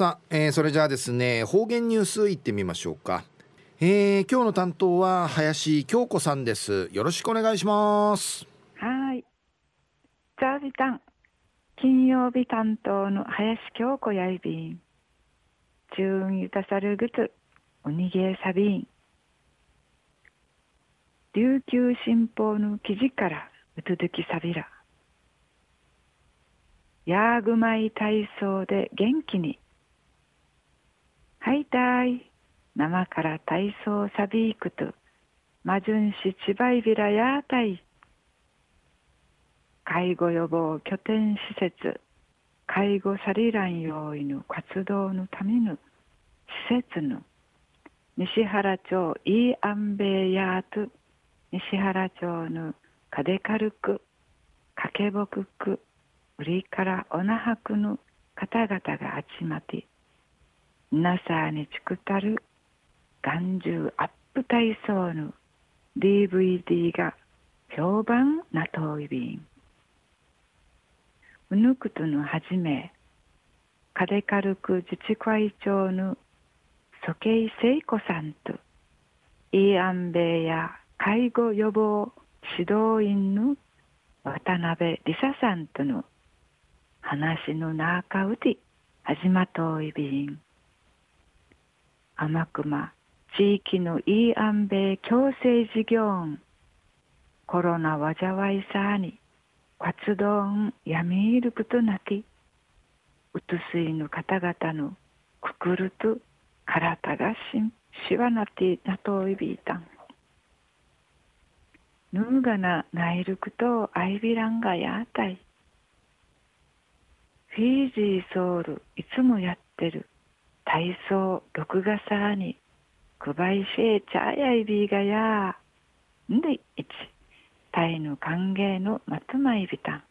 さあ、えー、それじゃあですね方言ニュースいってみましょうか、えー、今日の担当は林京子さんです。よろしくお願いします。はい。じゃあビタン金曜日担当の林京子やいびん。中ゆたさるぐつおにげさびん琉球新報の記事からうつづきさびら。ヤーグマイ体操で元気に。はいたい。生から体操サビークと、マジュンシチバイビラヤータイ。介護予防拠点施設、介護サリラン用意の活動のための施設の西原町イーアンベイヤート西原町のカデカルク、カケボクク、ウリからオナハクの方々が集まって皆さんにちくたる眼中アップ体操の DVD が評判なといびん。うぬくとのはじめ、カデカルク自治会長の蘇慶聖子さんと、イーアンベイや介護予防指導員の渡辺梨沙さんとの話の中うち始まといびん。天熊地域のいい安米共生事業コロナわざわいさあに活動やみいることなきうつすいの方々のくくると体がししわなてなといびいたん。ぬうがなないるくとあいびらんがやあたい。フィージーソウルいつもやってる。体操録画さにくばいしえちゃやいびがや。んでいちタイの歓迎のまとまいびたん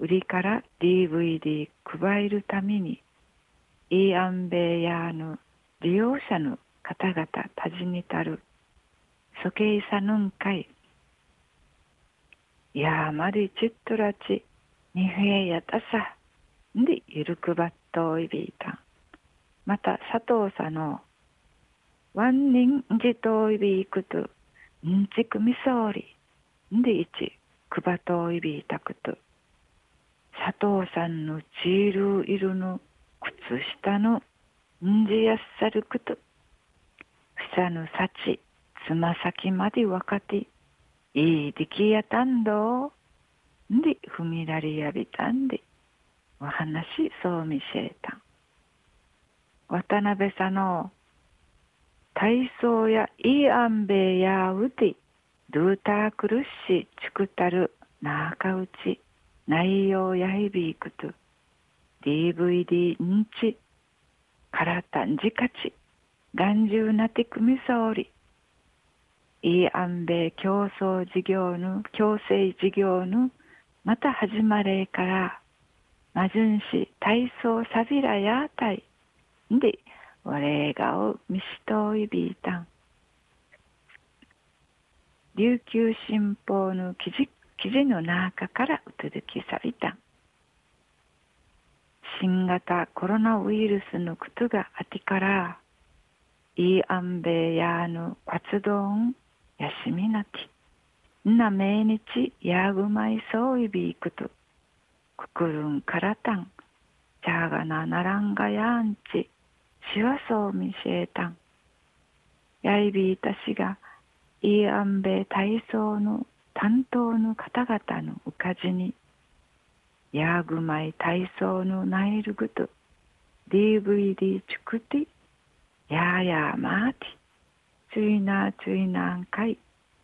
売りから DVD くばいるためにイーアンベイヤーの利用者の方々たじにたる。そけいさぬんかい。やまりちっとらち。にへやたさ。んでゆるくばっといびいたん。また佐藤さんのワンニンジトイビークトンチクミソーリンでいちクバトイビータクト。佐藤さんのチールいるの靴下のんじやっさるくと。ふさぬさちつま先までわかていいできやたんど。んでふみらりやびたんでお話そうみせえたん。渡辺さんの体操やいいあんべいやうてドゥータークルッシチクタルなかうち内容やいびいくと DVD んちからたんじかち眼中なてくみそうりいいあんべい競争事業の共生事業のまた始まれからまじゅんし体操さびらやあたいで、我がを見しといびいたん。琉球新報の記事記事の中からうつづきさびたん。新型コロナウイルスのことがあってから、いいあんべやの活動ん休みなき。な毎日やぐまいそういびいくと、くくるんからたん、ちゃがなならんがやんち。しわそうみせえたん。やいびいたしが、いいあんべ体操の担当の方々のうかじに、やぐまい体操のナイルグと、DVD チクティ、ややまーティ、ついなついなんかい、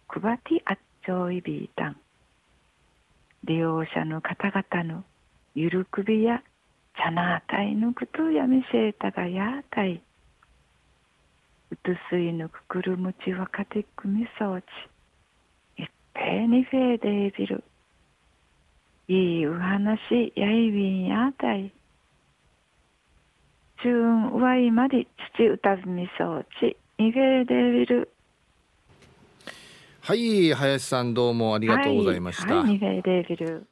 くばてあっちょいびいたん。利用者の方々のゆるくびやャナータイヌクトゥヤミセータがヤータイ。うつすいぬくくるむちわかてくみそうち。いっぺいにフェーデービル。いいう話やいびんやた。い。チューンわいまり父歌ずみそうち。にフェーデービル。はい、林さんどうもありがとうございました。はい、はい、ニフェーデービル。